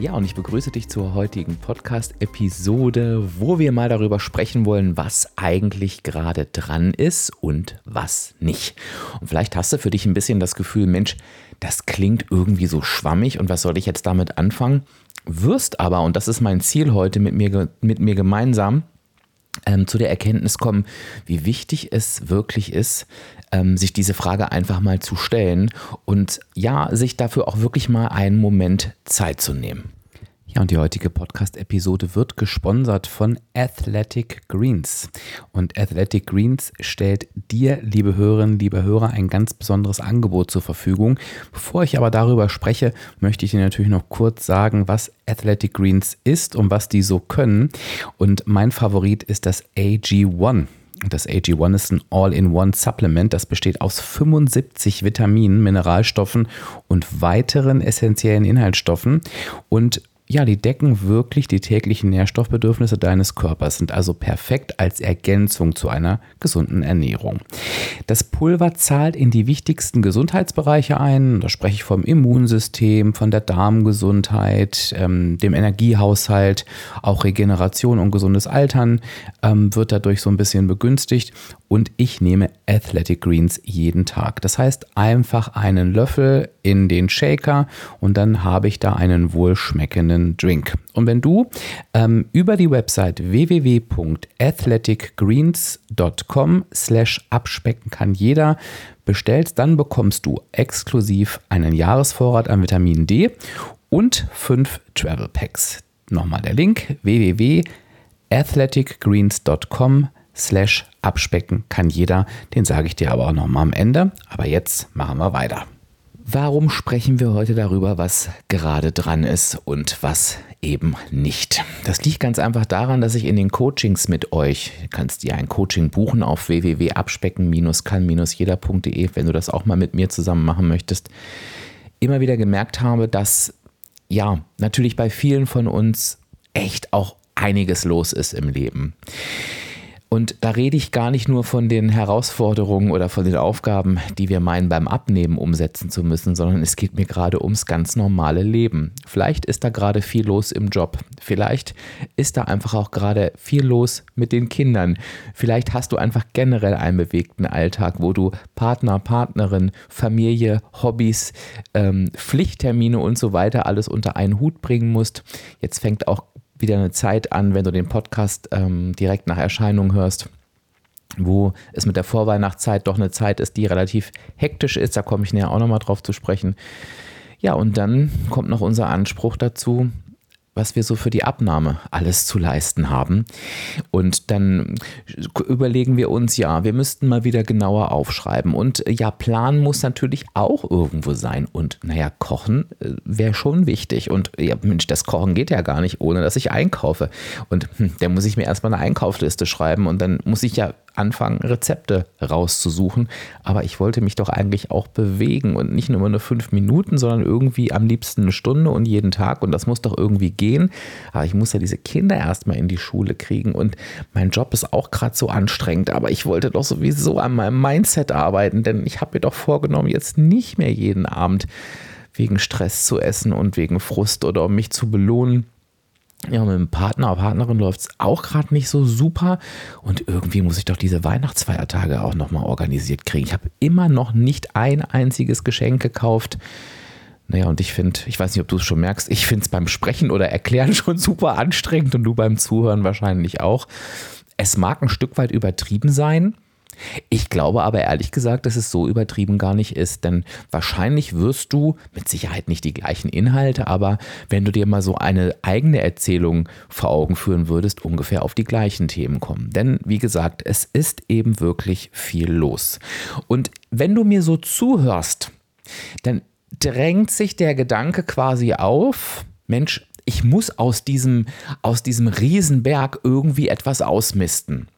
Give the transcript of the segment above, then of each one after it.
Ja, und ich begrüße dich zur heutigen Podcast-Episode, wo wir mal darüber sprechen wollen, was eigentlich gerade dran ist und was nicht. Und vielleicht hast du für dich ein bisschen das Gefühl, Mensch, das klingt irgendwie so schwammig und was soll ich jetzt damit anfangen? Wirst aber, und das ist mein Ziel heute mit mir, mit mir gemeinsam, ähm, zu der Erkenntnis kommen, wie wichtig es wirklich ist, ähm, sich diese Frage einfach mal zu stellen und ja, sich dafür auch wirklich mal einen Moment Zeit zu nehmen. Ja, und die heutige Podcast-Episode wird gesponsert von Athletic Greens. Und Athletic Greens stellt dir, liebe Hörerinnen, liebe Hörer, ein ganz besonderes Angebot zur Verfügung. Bevor ich aber darüber spreche, möchte ich dir natürlich noch kurz sagen, was Athletic Greens ist und was die so können. Und mein Favorit ist das AG1. Das AG1 ist ein All-in-One-Supplement. Das besteht aus 75 Vitaminen, Mineralstoffen und weiteren essentiellen Inhaltsstoffen. Und ja, die decken wirklich die täglichen Nährstoffbedürfnisse deines Körpers, sind also perfekt als Ergänzung zu einer gesunden Ernährung. Das Pulver zahlt in die wichtigsten Gesundheitsbereiche ein. Da spreche ich vom Immunsystem, von der Darmgesundheit, ähm, dem Energiehaushalt, auch Regeneration und gesundes Altern ähm, wird dadurch so ein bisschen begünstigt. Und ich nehme Athletic Greens jeden Tag. Das heißt, einfach einen Löffel in den Shaker und dann habe ich da einen wohlschmeckenden Drink. Und wenn du ähm, über die Website www.athleticgreens.com slash abspecken kann jeder bestellst, dann bekommst du exklusiv einen Jahresvorrat an Vitamin D und fünf Travel Packs. Nochmal der Link www.athleticgreens.com slash abspecken kann jeder. Den sage ich dir aber auch nochmal am Ende. Aber jetzt machen wir weiter. Warum sprechen wir heute darüber, was gerade dran ist und was eben nicht? Das liegt ganz einfach daran, dass ich in den Coachings mit euch, du kannst dir ein Coaching buchen auf www.abspecken-kann-jeder.de, wenn du das auch mal mit mir zusammen machen möchtest, immer wieder gemerkt habe, dass ja, natürlich bei vielen von uns echt auch einiges los ist im Leben. Und da rede ich gar nicht nur von den Herausforderungen oder von den Aufgaben, die wir meinen beim Abnehmen umsetzen zu müssen, sondern es geht mir gerade ums ganz normale Leben. Vielleicht ist da gerade viel los im Job. Vielleicht ist da einfach auch gerade viel los mit den Kindern. Vielleicht hast du einfach generell einen bewegten Alltag, wo du Partner, Partnerin, Familie, Hobbys, ähm, Pflichttermine und so weiter alles unter einen Hut bringen musst. Jetzt fängt auch wieder eine Zeit an, wenn du den Podcast ähm, direkt nach Erscheinung hörst, wo es mit der Vorweihnachtszeit doch eine Zeit ist, die relativ hektisch ist. Da komme ich näher auch nochmal drauf zu sprechen. Ja, und dann kommt noch unser Anspruch dazu, was wir so für die Abnahme alles zu leisten haben. Und dann überlegen wir uns, ja, wir müssten mal wieder genauer aufschreiben. Und äh, ja, Plan muss natürlich auch irgendwo sein. Und naja, Kochen äh, wäre schon wichtig. Und ja, Mensch, das Kochen geht ja gar nicht, ohne dass ich einkaufe. Und hm, da muss ich mir erstmal eine Einkaufsliste schreiben. Und dann muss ich ja anfangen, Rezepte rauszusuchen. Aber ich wollte mich doch eigentlich auch bewegen und nicht nur nur fünf Minuten, sondern irgendwie am liebsten eine Stunde und jeden Tag. Und das muss doch irgendwie gehen. Aber ich muss ja diese Kinder erstmal in die Schule kriegen. Und mein Job ist auch gerade so anstrengend. Aber ich wollte doch sowieso an meinem Mindset arbeiten, denn ich habe mir doch vorgenommen, jetzt nicht mehr jeden Abend wegen Stress zu essen und wegen Frust oder um mich zu belohnen ja, mit dem Partner oder Partnerin läuft es auch gerade nicht so super. Und irgendwie muss ich doch diese Weihnachtsfeiertage auch nochmal organisiert kriegen. Ich habe immer noch nicht ein einziges Geschenk gekauft. Naja, und ich finde, ich weiß nicht, ob du es schon merkst, ich finde es beim Sprechen oder Erklären schon super anstrengend und du beim Zuhören wahrscheinlich auch. Es mag ein Stück weit übertrieben sein, ich glaube aber ehrlich gesagt, dass es so übertrieben gar nicht ist, denn wahrscheinlich wirst du mit Sicherheit nicht die gleichen Inhalte, aber wenn du dir mal so eine eigene Erzählung vor Augen führen würdest, ungefähr auf die gleichen Themen kommen. Denn wie gesagt, es ist eben wirklich viel los. Und wenn du mir so zuhörst, dann drängt sich der Gedanke quasi auf, Mensch, ich muss aus diesem, aus diesem Riesenberg irgendwie etwas ausmisten.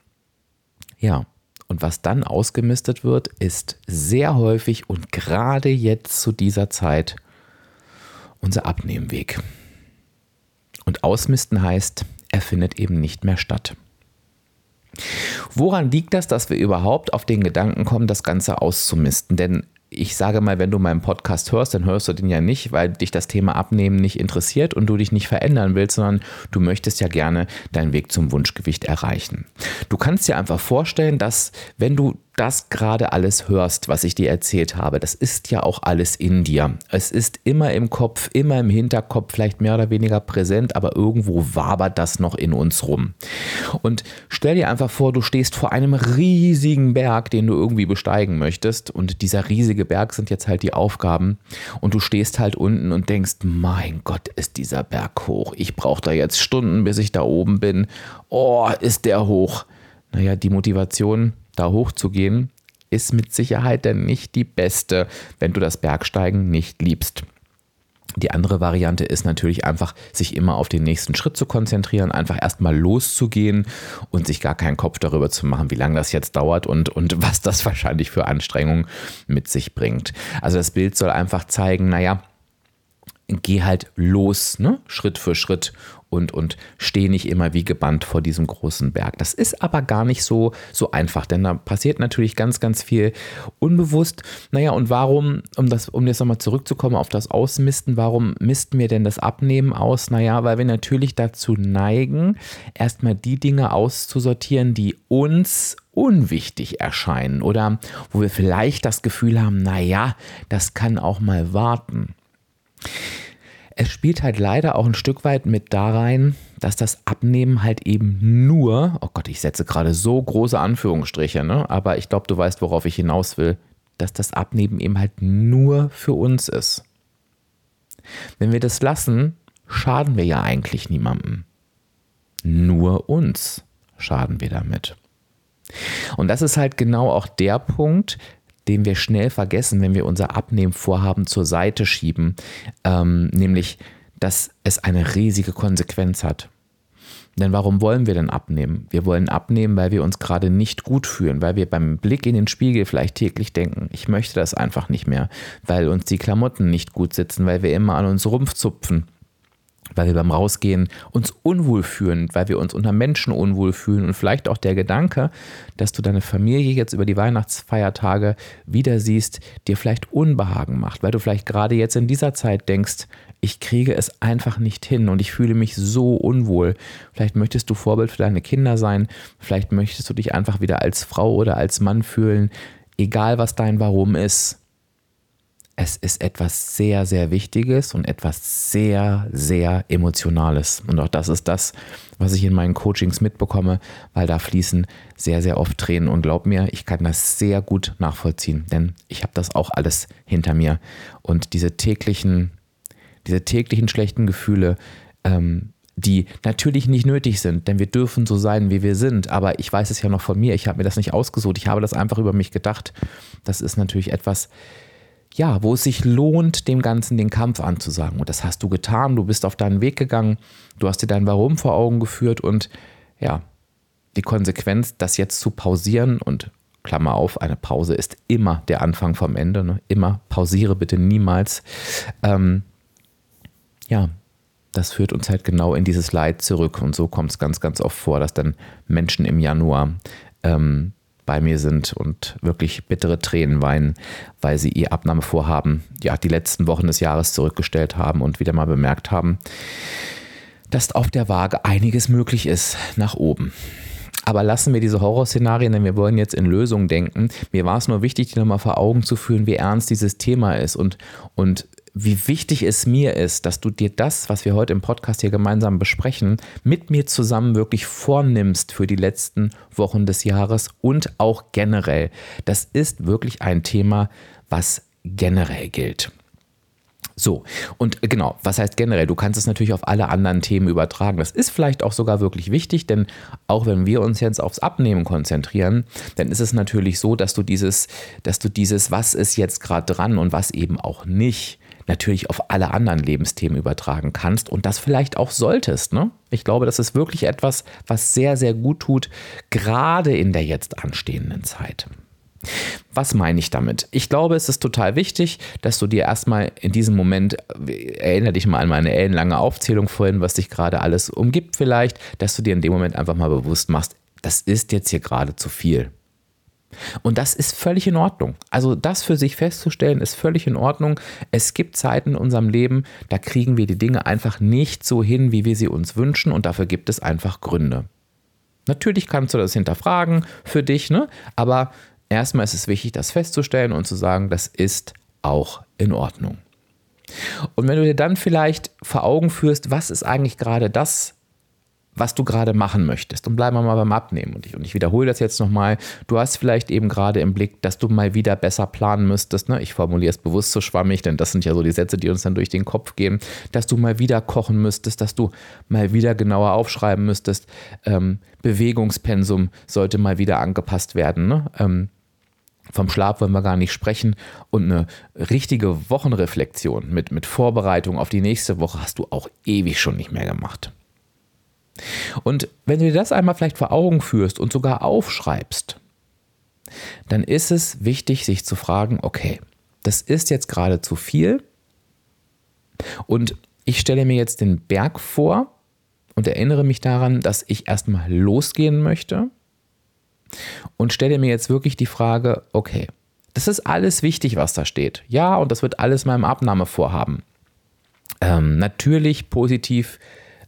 Ja, und was dann ausgemistet wird, ist sehr häufig und gerade jetzt zu dieser Zeit unser Abnehmweg. Und ausmisten heißt, er findet eben nicht mehr statt. Woran liegt das, dass wir überhaupt auf den Gedanken kommen, das Ganze auszumisten? Denn ich sage mal, wenn du meinen Podcast hörst, dann hörst du den ja nicht, weil dich das Thema Abnehmen nicht interessiert und du dich nicht verändern willst, sondern du möchtest ja gerne deinen Weg zum Wunschgewicht erreichen. Du kannst dir einfach vorstellen, dass wenn du das gerade alles hörst, was ich dir erzählt habe, das ist ja auch alles in dir. Es ist immer im Kopf, immer im Hinterkopf, vielleicht mehr oder weniger präsent, aber irgendwo wabert das noch in uns rum. Und stell dir einfach vor, du stehst vor einem riesigen Berg, den du irgendwie besteigen möchtest und dieser riesige Berg sind jetzt halt die Aufgaben und du stehst halt unten und denkst, mein Gott, ist dieser Berg hoch. Ich brauche da jetzt Stunden, bis ich da oben bin. Oh, ist der hoch. Naja, die Motivation da hochzugehen, ist mit Sicherheit dann nicht die beste, wenn du das Bergsteigen nicht liebst. Die andere Variante ist natürlich einfach, sich immer auf den nächsten Schritt zu konzentrieren, einfach erstmal loszugehen und sich gar keinen Kopf darüber zu machen, wie lange das jetzt dauert und, und was das wahrscheinlich für Anstrengungen mit sich bringt. Also das Bild soll einfach zeigen, naja, geh halt los, ne? Schritt für Schritt und, und stehe nicht immer wie gebannt vor diesem großen Berg. Das ist aber gar nicht so, so einfach, denn da passiert natürlich ganz, ganz viel unbewusst. Naja, und warum, um, das, um jetzt nochmal zurückzukommen auf das Ausmisten, warum missten wir denn das Abnehmen aus? Naja, weil wir natürlich dazu neigen, erstmal die Dinge auszusortieren, die uns unwichtig erscheinen oder wo wir vielleicht das Gefühl haben, naja, das kann auch mal warten es spielt halt leider auch ein Stück weit mit da rein, dass das Abnehmen halt eben nur, oh Gott, ich setze gerade so große Anführungsstriche, ne? aber ich glaube, du weißt, worauf ich hinaus will, dass das Abnehmen eben halt nur für uns ist. Wenn wir das lassen, schaden wir ja eigentlich niemandem. Nur uns schaden wir damit. Und das ist halt genau auch der Punkt, den wir schnell vergessen, wenn wir unser Abnehmvorhaben zur Seite schieben, ähm, nämlich, dass es eine riesige Konsequenz hat. Denn warum wollen wir denn abnehmen? Wir wollen abnehmen, weil wir uns gerade nicht gut fühlen, weil wir beim Blick in den Spiegel vielleicht täglich denken, ich möchte das einfach nicht mehr, weil uns die Klamotten nicht gut sitzen, weil wir immer an uns rumpfzupfen, weil wir beim Rausgehen uns unwohl fühlen, weil wir uns unter Menschen unwohl fühlen und vielleicht auch der Gedanke, dass du deine Familie jetzt über die Weihnachtsfeiertage wieder siehst, dir vielleicht Unbehagen macht, weil du vielleicht gerade jetzt in dieser Zeit denkst, ich kriege es einfach nicht hin und ich fühle mich so unwohl. Vielleicht möchtest du Vorbild für deine Kinder sein, vielleicht möchtest du dich einfach wieder als Frau oder als Mann fühlen, egal was dein Warum ist es ist etwas sehr, sehr Wichtiges und etwas sehr, sehr Emotionales. Und auch das ist das, was ich in meinen Coachings mitbekomme, weil da fließen sehr, sehr oft Tränen. Und glaub mir, ich kann das sehr gut nachvollziehen, denn ich habe das auch alles hinter mir. Und diese täglichen, diese täglichen schlechten Gefühle, ähm, die natürlich nicht nötig sind, denn wir dürfen so sein, wie wir sind. Aber ich weiß es ja noch von mir, ich habe mir das nicht ausgesucht, ich habe das einfach über mich gedacht. Das ist natürlich etwas, ja, wo es sich lohnt, dem Ganzen den Kampf anzusagen. Und das hast du getan, du bist auf deinen Weg gegangen, du hast dir dein Warum vor Augen geführt und ja, die Konsequenz, das jetzt zu pausieren und Klammer auf, eine Pause ist immer der Anfang vom Ende, ne? immer pausiere bitte niemals. Ähm, ja, das führt uns halt genau in dieses Leid zurück und so kommt es ganz, ganz oft vor, dass dann Menschen im Januar ähm, bei mir sind und wirklich bittere Tränen weinen, weil sie ihr Abnahmevorhaben ja die letzten Wochen des Jahres zurückgestellt haben und wieder mal bemerkt haben, dass auf der Waage einiges möglich ist nach oben. Aber lassen wir diese Horrorszenarien, denn wir wollen jetzt in Lösungen denken. Mir war es nur wichtig, dir nochmal vor Augen zu führen, wie ernst dieses Thema ist und, und wie wichtig es mir ist, dass du dir das, was wir heute im Podcast hier gemeinsam besprechen, mit mir zusammen wirklich vornimmst für die letzten Wochen des Jahres und auch generell. Das ist wirklich ein Thema, was generell gilt. So, und genau, was heißt generell? Du kannst es natürlich auf alle anderen Themen übertragen. Das ist vielleicht auch sogar wirklich wichtig, denn auch wenn wir uns jetzt aufs Abnehmen konzentrieren, dann ist es natürlich so, dass du dieses, dass du dieses, was ist jetzt gerade dran und was eben auch nicht, natürlich auf alle anderen Lebensthemen übertragen kannst und das vielleicht auch solltest. Ne? Ich glaube, das ist wirklich etwas, was sehr, sehr gut tut, gerade in der jetzt anstehenden Zeit. Was meine ich damit? Ich glaube, es ist total wichtig, dass du dir erstmal in diesem Moment, erinnere dich mal an meine ellenlange Aufzählung vorhin, was dich gerade alles umgibt vielleicht, dass du dir in dem Moment einfach mal bewusst machst, das ist jetzt hier gerade zu viel. Und das ist völlig in Ordnung. Also das für sich festzustellen, ist völlig in Ordnung. Es gibt Zeiten in unserem Leben, da kriegen wir die Dinge einfach nicht so hin, wie wir sie uns wünschen und dafür gibt es einfach Gründe. Natürlich kannst du das hinterfragen für dich, ne? aber erstmal ist es wichtig, das festzustellen und zu sagen, das ist auch in Ordnung. Und wenn du dir dann vielleicht vor Augen führst, was ist eigentlich gerade das, was du gerade machen möchtest. Und bleiben wir mal beim Abnehmen. Und ich, und ich wiederhole das jetzt nochmal. Du hast vielleicht eben gerade im Blick, dass du mal wieder besser planen müsstest. Ne? Ich formuliere es bewusst so schwammig, denn das sind ja so die Sätze, die uns dann durch den Kopf gehen. Dass du mal wieder kochen müsstest, dass du mal wieder genauer aufschreiben müsstest. Ähm, Bewegungspensum sollte mal wieder angepasst werden. Ne? Ähm, vom Schlaf wollen wir gar nicht sprechen. Und eine richtige Wochenreflexion mit, mit Vorbereitung auf die nächste Woche hast du auch ewig schon nicht mehr gemacht. Und wenn du dir das einmal vielleicht vor Augen führst und sogar aufschreibst, dann ist es wichtig, sich zu fragen, okay, das ist jetzt gerade zu viel und ich stelle mir jetzt den Berg vor und erinnere mich daran, dass ich erstmal losgehen möchte und stelle mir jetzt wirklich die Frage, okay, das ist alles wichtig, was da steht. Ja, und das wird alles meinem Abnahmevorhaben ähm, natürlich positiv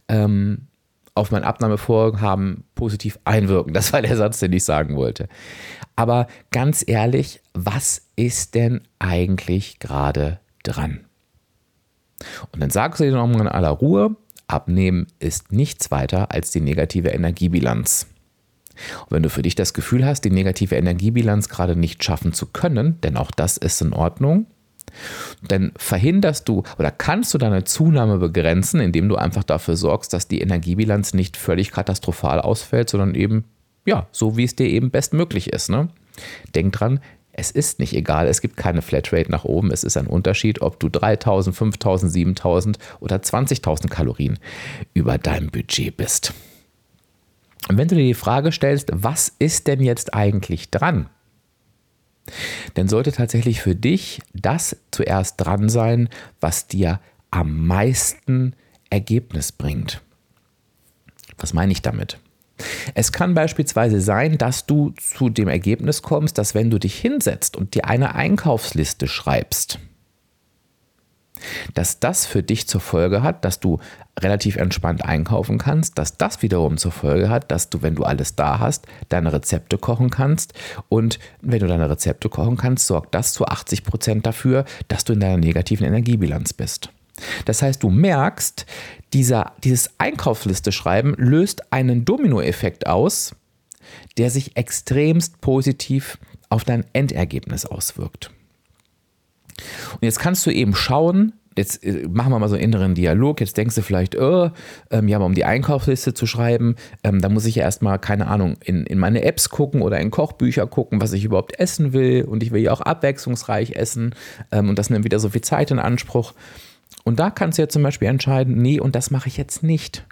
ähm, auf mein Abnahmevorhaben positiv einwirken. Das war der Satz, den ich sagen wollte. Aber ganz ehrlich, was ist denn eigentlich gerade dran? Und dann sagst du dir nochmal in aller Ruhe, abnehmen ist nichts weiter als die negative Energiebilanz. Und wenn du für dich das Gefühl hast, die negative Energiebilanz gerade nicht schaffen zu können, denn auch das ist in Ordnung, dann verhinderst du oder kannst du deine Zunahme begrenzen, indem du einfach dafür sorgst, dass die Energiebilanz nicht völlig katastrophal ausfällt, sondern eben, ja, so wie es dir eben bestmöglich ist. Ne? Denk dran, es ist nicht egal, es gibt keine Flatrate nach oben. Es ist ein Unterschied, ob du 3000, 5000, 7000 oder 20.000 Kalorien über deinem Budget bist. Und wenn du dir die Frage stellst, was ist denn jetzt eigentlich dran? Dann sollte tatsächlich für dich das zuerst dran sein, was dir am meisten Ergebnis bringt. Was meine ich damit? Es kann beispielsweise sein, dass du zu dem Ergebnis kommst, dass wenn du dich hinsetzt und dir eine Einkaufsliste schreibst, dass das für dich zur Folge hat, dass du relativ entspannt einkaufen kannst, dass das wiederum zur Folge hat, dass du, wenn du alles da hast, deine Rezepte kochen kannst und wenn du deine Rezepte kochen kannst, sorgt das zu 80 Prozent dafür, dass du in deiner negativen Energiebilanz bist. Das heißt, du merkst, dieser, dieses Einkaufsliste schreiben löst einen Dominoeffekt aus, der sich extremst positiv auf dein Endergebnis auswirkt. Und jetzt kannst du eben schauen, jetzt äh, machen wir mal so einen inneren Dialog. Jetzt denkst du vielleicht, oh, ähm, ja, aber um die Einkaufsliste zu schreiben, ähm, da muss ich ja erstmal, keine Ahnung, in, in meine Apps gucken oder in Kochbücher gucken, was ich überhaupt essen will. Und ich will ja auch abwechslungsreich essen. Ähm, und das nimmt wieder so viel Zeit in Anspruch. Und da kannst du ja zum Beispiel entscheiden, nee, und das mache ich jetzt nicht.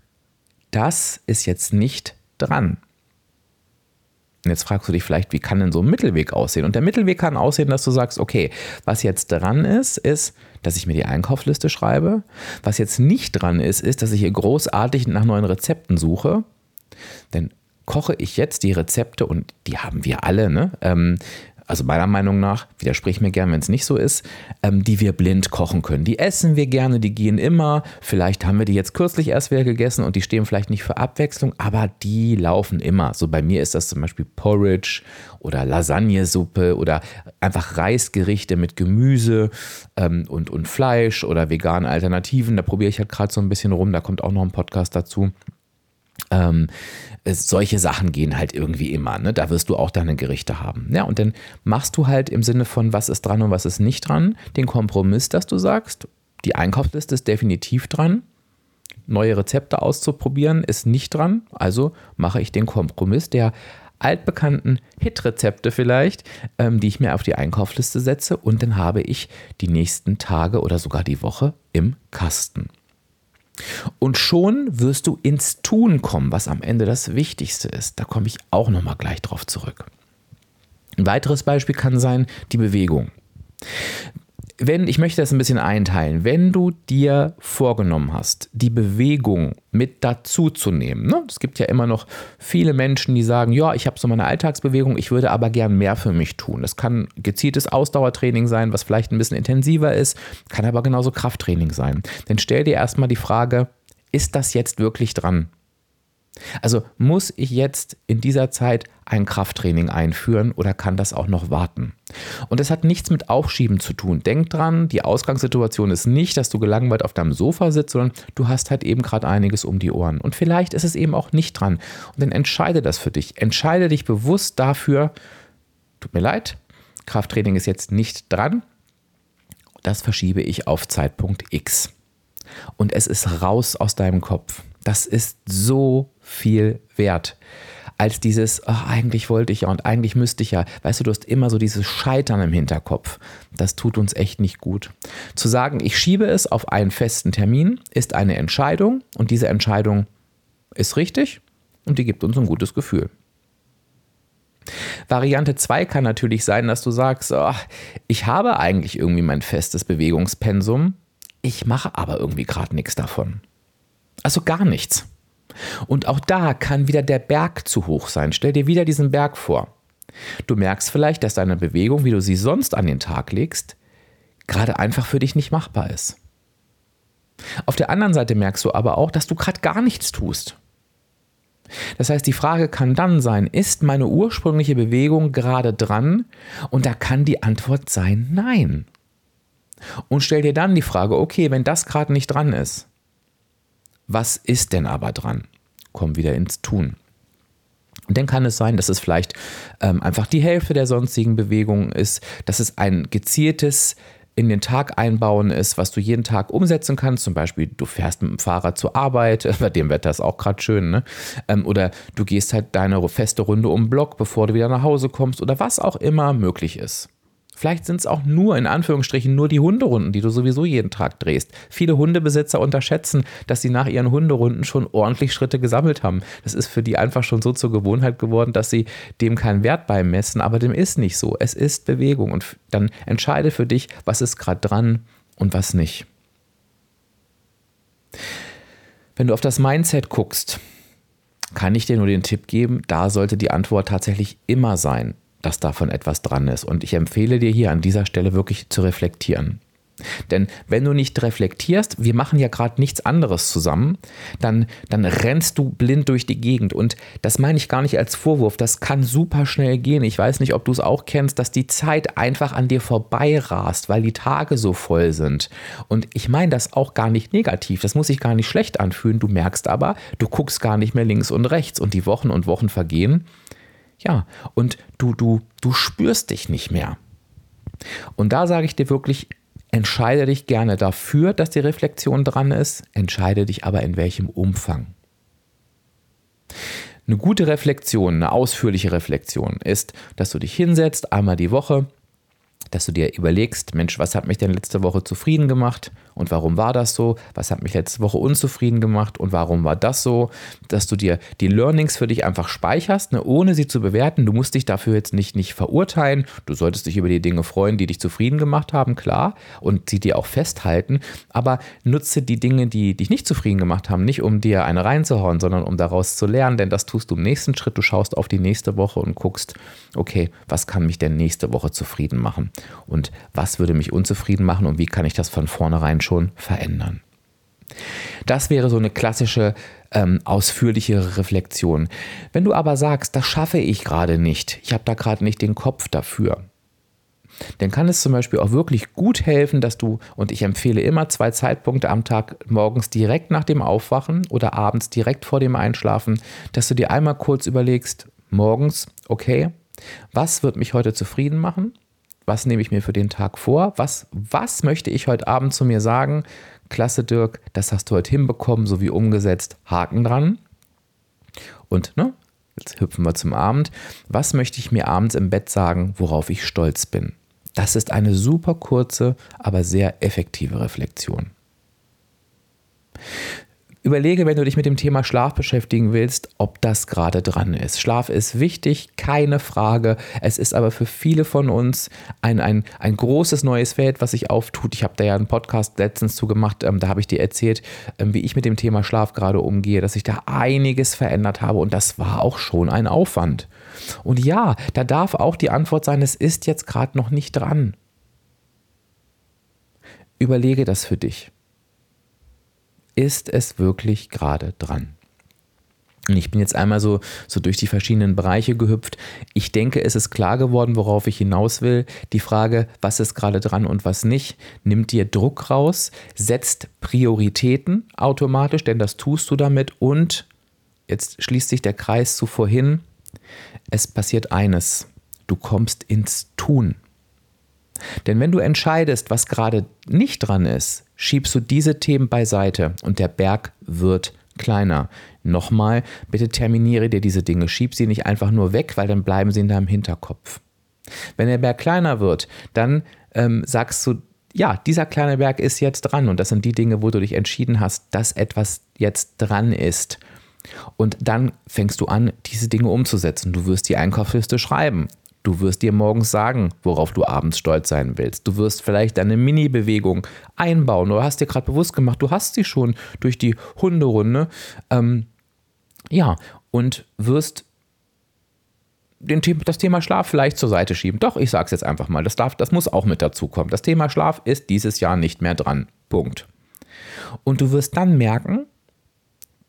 Das ist jetzt nicht dran. Und jetzt fragst du dich vielleicht, wie kann denn so ein Mittelweg aussehen? Und der Mittelweg kann aussehen, dass du sagst, okay, was jetzt dran ist, ist, dass ich mir die Einkaufsliste schreibe. Was jetzt nicht dran ist, ist, dass ich hier großartig nach neuen Rezepten suche. Denn koche ich jetzt die Rezepte und die haben wir alle, ne? Ähm, also meiner Meinung nach, widersprich mir gern, wenn es nicht so ist, ähm, die wir blind kochen können. Die essen wir gerne, die gehen immer. Vielleicht haben wir die jetzt kürzlich erst wieder gegessen und die stehen vielleicht nicht für Abwechslung, aber die laufen immer. So bei mir ist das zum Beispiel Porridge oder Lasagnesuppe oder einfach Reisgerichte mit Gemüse ähm, und, und Fleisch oder vegane Alternativen. Da probiere ich halt gerade so ein bisschen rum, da kommt auch noch ein Podcast dazu. Ähm, solche Sachen gehen halt irgendwie immer. Ne? Da wirst du auch deine Gerichte haben. Ja, und dann machst du halt im Sinne von, was ist dran und was ist nicht dran, den Kompromiss, dass du sagst, die Einkaufsliste ist definitiv dran. Neue Rezepte auszuprobieren ist nicht dran. Also mache ich den Kompromiss, der altbekannten Hit-Rezepte vielleicht, ähm, die ich mir auf die Einkaufsliste setze und dann habe ich die nächsten Tage oder sogar die Woche im Kasten. Und schon wirst du ins Tun kommen, was am Ende das Wichtigste ist. Da komme ich auch nochmal gleich drauf zurück. Ein weiteres Beispiel kann sein die Bewegung wenn, ich möchte das ein bisschen einteilen, wenn du dir vorgenommen hast, die Bewegung mit dazu zu nehmen, ne? es gibt ja immer noch viele Menschen, die sagen, ja, ich habe so meine Alltagsbewegung, ich würde aber gern mehr für mich tun. Das kann gezieltes Ausdauertraining sein, was vielleicht ein bisschen intensiver ist, kann aber genauso Krafttraining sein. Dann stell dir erstmal die Frage, ist das jetzt wirklich dran? Also muss ich jetzt in dieser Zeit ein Krafttraining einführen oder kann das auch noch warten? Und das hat nichts mit Aufschieben zu tun. Denk dran, die Ausgangssituation ist nicht, dass du gelangweilt auf deinem Sofa sitzt, sondern du hast halt eben gerade einiges um die Ohren. Und vielleicht ist es eben auch nicht dran. Und dann entscheide das für dich. Entscheide dich bewusst dafür, tut mir leid, Krafttraining ist jetzt nicht dran. Das verschiebe ich auf Zeitpunkt X. Und es ist raus aus deinem Kopf. Das ist so viel wert als dieses, ach, eigentlich wollte ich ja und eigentlich müsste ich ja. Weißt du, du hast immer so dieses Scheitern im Hinterkopf. Das tut uns echt nicht gut. Zu sagen, ich schiebe es auf einen festen Termin, ist eine Entscheidung und diese Entscheidung ist richtig und die gibt uns ein gutes Gefühl. Variante 2 kann natürlich sein, dass du sagst, oh, ich habe eigentlich irgendwie mein festes Bewegungspensum, ich mache aber irgendwie gerade nichts davon. Also gar nichts. Und auch da kann wieder der Berg zu hoch sein. Stell dir wieder diesen Berg vor. Du merkst vielleicht, dass deine Bewegung, wie du sie sonst an den Tag legst, gerade einfach für dich nicht machbar ist. Auf der anderen Seite merkst du aber auch, dass du gerade gar nichts tust. Das heißt, die Frage kann dann sein, ist meine ursprüngliche Bewegung gerade dran? Und da kann die Antwort sein, nein. Und stell dir dann die Frage, okay, wenn das gerade nicht dran ist, was ist denn aber dran? Komm wieder ins Tun. Und dann kann es sein, dass es vielleicht ähm, einfach die Hälfte der sonstigen Bewegungen ist, dass es ein gezieltes in den Tag einbauen ist, was du jeden Tag umsetzen kannst. Zum Beispiel, du fährst mit dem Fahrrad zur Arbeit, bei dem Wetter ist auch gerade schön, ne? Ähm, oder du gehst halt deine feste Runde um den Block, bevor du wieder nach Hause kommst oder was auch immer möglich ist. Vielleicht sind es auch nur, in Anführungsstrichen, nur die Hunderunden, die du sowieso jeden Tag drehst. Viele Hundebesitzer unterschätzen, dass sie nach ihren Hunderunden schon ordentlich Schritte gesammelt haben. Das ist für die einfach schon so zur Gewohnheit geworden, dass sie dem keinen Wert beimessen. Aber dem ist nicht so. Es ist Bewegung. Und dann entscheide für dich, was ist gerade dran und was nicht. Wenn du auf das Mindset guckst, kann ich dir nur den Tipp geben, da sollte die Antwort tatsächlich immer sein dass davon etwas dran ist. Und ich empfehle dir hier an dieser Stelle wirklich zu reflektieren. Denn wenn du nicht reflektierst, wir machen ja gerade nichts anderes zusammen, dann, dann rennst du blind durch die Gegend. Und das meine ich gar nicht als Vorwurf, das kann super schnell gehen. Ich weiß nicht, ob du es auch kennst, dass die Zeit einfach an dir vorbei rast, weil die Tage so voll sind. Und ich meine das auch gar nicht negativ, das muss sich gar nicht schlecht anfühlen. Du merkst aber, du guckst gar nicht mehr links und rechts und die Wochen und Wochen vergehen ja, und du, du, du spürst dich nicht mehr. Und da sage ich dir wirklich, entscheide dich gerne dafür, dass die Reflexion dran ist, entscheide dich aber in welchem Umfang. Eine gute Reflexion, eine ausführliche Reflexion ist, dass du dich hinsetzt, einmal die Woche, dass du dir überlegst, Mensch, was hat mich denn letzte Woche zufrieden gemacht und warum war das so? Was hat mich letzte Woche unzufrieden gemacht und warum war das so? Dass du dir die Learnings für dich einfach speicherst, ne, ohne sie zu bewerten. Du musst dich dafür jetzt nicht, nicht verurteilen. Du solltest dich über die Dinge freuen, die dich zufrieden gemacht haben, klar, und sie dir auch festhalten. Aber nutze die Dinge, die dich nicht zufrieden gemacht haben, nicht um dir eine reinzuhauen, sondern um daraus zu lernen, denn das tust du im nächsten Schritt. Du schaust auf die nächste Woche und guckst, okay, was kann mich denn nächste Woche zufrieden machen? Und was würde mich unzufrieden machen und wie kann ich das von vornherein schon verändern? Das wäre so eine klassische ähm, ausführliche Reflexion. Wenn du aber sagst, das schaffe ich gerade nicht, ich habe da gerade nicht den Kopf dafür, dann kann es zum Beispiel auch wirklich gut helfen, dass du, und ich empfehle immer zwei Zeitpunkte am Tag, morgens direkt nach dem Aufwachen oder abends direkt vor dem Einschlafen, dass du dir einmal kurz überlegst, morgens, okay, was wird mich heute zufrieden machen? Was nehme ich mir für den Tag vor? Was, was möchte ich heute Abend zu mir sagen? Klasse, Dirk, das hast du heute hinbekommen, so wie umgesetzt. Haken dran. Und ne, Jetzt hüpfen wir zum Abend. Was möchte ich mir abends im Bett sagen, worauf ich stolz bin? Das ist eine super kurze, aber sehr effektive Reflexion. Überlege, wenn du dich mit dem Thema Schlaf beschäftigen willst, ob das gerade dran ist. Schlaf ist wichtig, keine Frage. Es ist aber für viele von uns ein, ein, ein großes neues Feld, was sich auftut. Ich habe da ja einen Podcast letztens zu gemacht, ähm, da habe ich dir erzählt, ähm, wie ich mit dem Thema Schlaf gerade umgehe, dass ich da einiges verändert habe und das war auch schon ein Aufwand. Und ja, da darf auch die Antwort sein, es ist jetzt gerade noch nicht dran. Überlege das für dich ist es wirklich gerade dran? Und ich bin jetzt einmal so, so durch die verschiedenen Bereiche gehüpft. Ich denke, es ist klar geworden, worauf ich hinaus will. Die Frage, was ist gerade dran und was nicht, nimmt dir Druck raus, setzt Prioritäten automatisch, denn das tust du damit. Und jetzt schließt sich der Kreis zu vorhin. Es passiert eines. Du kommst ins Tun. Denn wenn du entscheidest, was gerade nicht dran ist, schiebst du diese Themen beiseite und der Berg wird kleiner. Nochmal, bitte terminiere dir diese Dinge, schieb sie nicht einfach nur weg, weil dann bleiben sie in deinem Hinterkopf. Wenn der Berg kleiner wird, dann ähm, sagst du, ja, dieser kleine Berg ist jetzt dran und das sind die Dinge, wo du dich entschieden hast, dass etwas jetzt dran ist. Und dann fängst du an, diese Dinge umzusetzen. Du wirst die Einkaufsliste schreiben. Du wirst dir morgens sagen, worauf du abends stolz sein willst. Du wirst vielleicht eine Mini-Bewegung einbauen oder hast dir gerade bewusst gemacht, du hast sie schon durch die Hunderunde. Ähm, ja, und wirst den, das Thema Schlaf vielleicht zur Seite schieben. Doch, ich sage es jetzt einfach mal, das, darf, das muss auch mit dazu kommen. Das Thema Schlaf ist dieses Jahr nicht mehr dran. Punkt. Und du wirst dann merken,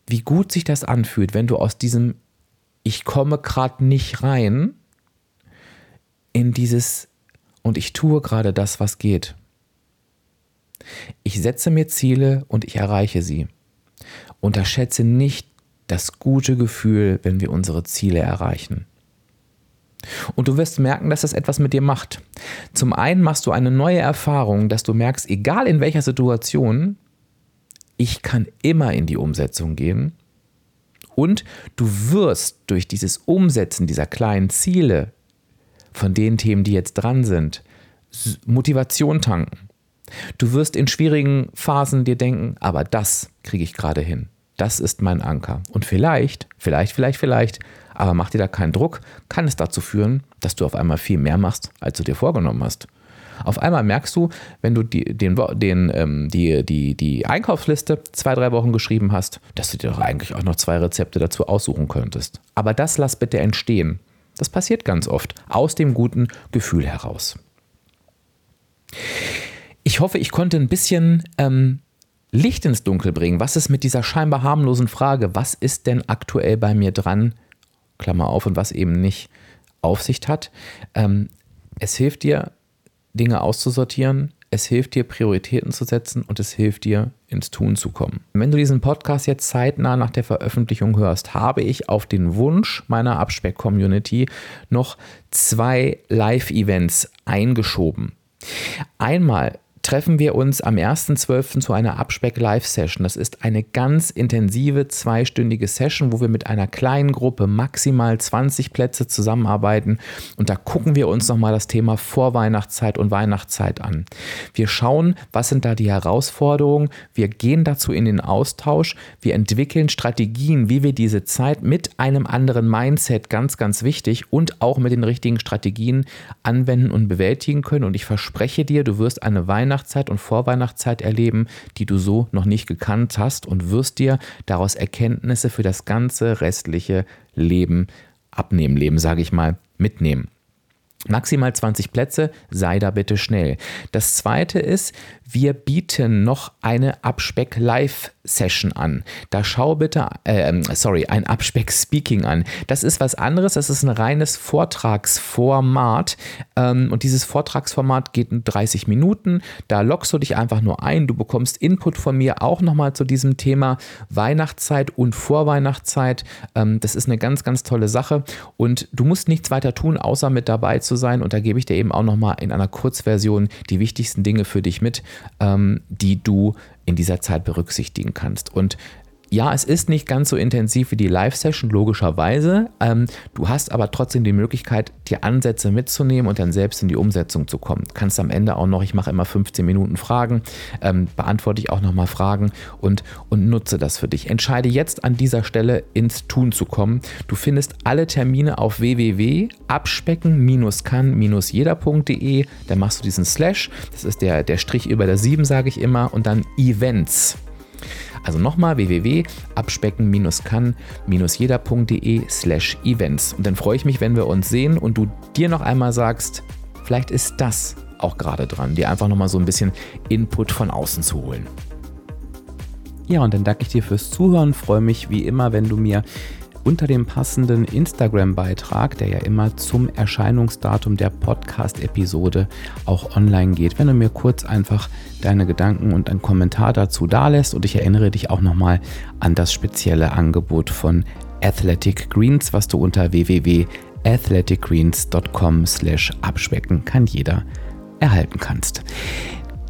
wie gut sich das anfühlt, wenn du aus diesem Ich komme gerade nicht rein in dieses und ich tue gerade das, was geht. Ich setze mir Ziele und ich erreiche sie. Unterschätze nicht das gute Gefühl, wenn wir unsere Ziele erreichen. Und du wirst merken, dass das etwas mit dir macht. Zum einen machst du eine neue Erfahrung, dass du merkst, egal in welcher Situation, ich kann immer in die Umsetzung gehen. Und du wirst durch dieses Umsetzen dieser kleinen Ziele von den Themen, die jetzt dran sind, Motivation tanken. Du wirst in schwierigen Phasen dir denken, aber das kriege ich gerade hin. Das ist mein Anker. Und vielleicht, vielleicht, vielleicht, vielleicht, aber mach dir da keinen Druck, kann es dazu führen, dass du auf einmal viel mehr machst, als du dir vorgenommen hast. Auf einmal merkst du, wenn du die, den, den, ähm, die, die, die Einkaufsliste zwei, drei Wochen geschrieben hast, dass du dir doch eigentlich auch noch zwei Rezepte dazu aussuchen könntest. Aber das lass bitte entstehen. Das passiert ganz oft aus dem guten Gefühl heraus. Ich hoffe, ich konnte ein bisschen ähm, Licht ins Dunkel bringen. Was ist mit dieser scheinbar harmlosen Frage, was ist denn aktuell bei mir dran, Klammer auf, und was eben nicht Aufsicht hat? Ähm, es hilft dir, Dinge auszusortieren, es hilft dir, Prioritäten zu setzen und es hilft dir, ins Tun zu kommen. Wenn du diesen Podcast jetzt zeitnah nach der Veröffentlichung hörst, habe ich auf den Wunsch meiner Abspeck-Community noch zwei Live-Events eingeschoben. Einmal treffen wir uns am 1.12. zu einer Abspeck-Live-Session. Das ist eine ganz intensive zweistündige Session, wo wir mit einer kleinen Gruppe maximal 20 Plätze zusammenarbeiten. Und da gucken wir uns nochmal das Thema Vorweihnachtszeit und Weihnachtszeit an. Wir schauen, was sind da die Herausforderungen. Wir gehen dazu in den Austausch. Wir entwickeln Strategien, wie wir diese Zeit mit einem anderen Mindset, ganz, ganz wichtig, und auch mit den richtigen Strategien anwenden und bewältigen können. Und ich verspreche dir, du wirst eine Weihnachtszeit Weihnachtszeit und Vorweihnachtszeit erleben, die du so noch nicht gekannt hast und wirst dir daraus Erkenntnisse für das ganze restliche Leben abnehmen, Leben sage ich mal, mitnehmen. Maximal 20 Plätze, sei da bitte schnell. Das zweite ist, wir bieten noch eine Abspeck-Live-Session an. Da schau bitte, äh, sorry, ein Abspeck-Speaking an. Das ist was anderes, das ist ein reines Vortragsformat. Ähm, und dieses Vortragsformat geht in 30 Minuten. Da lockst du dich einfach nur ein. Du bekommst Input von mir auch nochmal zu diesem Thema Weihnachtszeit und Vorweihnachtszeit. Ähm, das ist eine ganz, ganz tolle Sache. Und du musst nichts weiter tun, außer mit dabei zu sein. Und da gebe ich dir eben auch nochmal in einer Kurzversion die wichtigsten Dinge für dich mit ähm, die du in dieser Zeit berücksichtigen kannst. Und ja, es ist nicht ganz so intensiv wie die Live-Session, logischerweise. Ähm, du hast aber trotzdem die Möglichkeit, die Ansätze mitzunehmen und dann selbst in die Umsetzung zu kommen. Kannst am Ende auch noch, ich mache immer 15 Minuten Fragen, ähm, beantworte ich auch nochmal Fragen und, und nutze das für dich. Entscheide jetzt an dieser Stelle ins Tun zu kommen. Du findest alle Termine auf www.abspecken-kann-jeder.de. Da machst du diesen Slash, das ist der, der Strich über der 7, sage ich immer, und dann Events. Also nochmal www.abspecken-kann-jeder.de slash events. Und dann freue ich mich, wenn wir uns sehen und du dir noch einmal sagst, vielleicht ist das auch gerade dran, dir einfach nochmal so ein bisschen Input von außen zu holen. Ja, und dann danke ich dir fürs Zuhören. Freue mich wie immer, wenn du mir unter dem passenden Instagram-Beitrag, der ja immer zum Erscheinungsdatum der Podcast-Episode auch online geht, wenn du mir kurz einfach deine Gedanken und einen Kommentar dazu dalässt. Und ich erinnere dich auch nochmal an das spezielle Angebot von Athletic Greens, was du unter www.athleticgreens.com slash abspecken kann jeder erhalten kannst.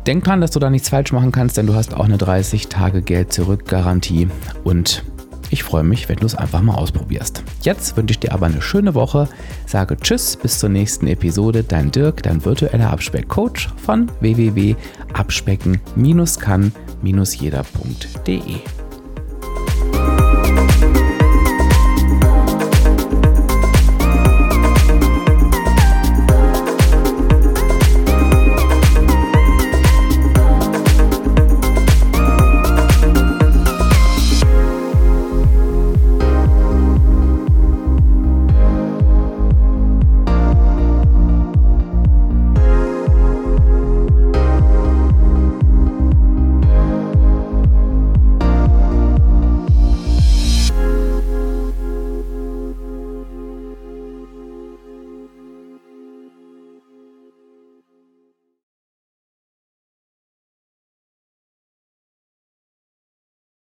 Denk dran, dass du da nichts falsch machen kannst, denn du hast auch eine 30 Tage Geld zurück Garantie und ich freue mich, wenn du es einfach mal ausprobierst. Jetzt wünsche ich dir aber eine schöne Woche. Sage Tschüss, bis zur nächsten Episode. Dein Dirk, dein virtueller Abspeck-Coach von www.abspecken-kann-jeder.de.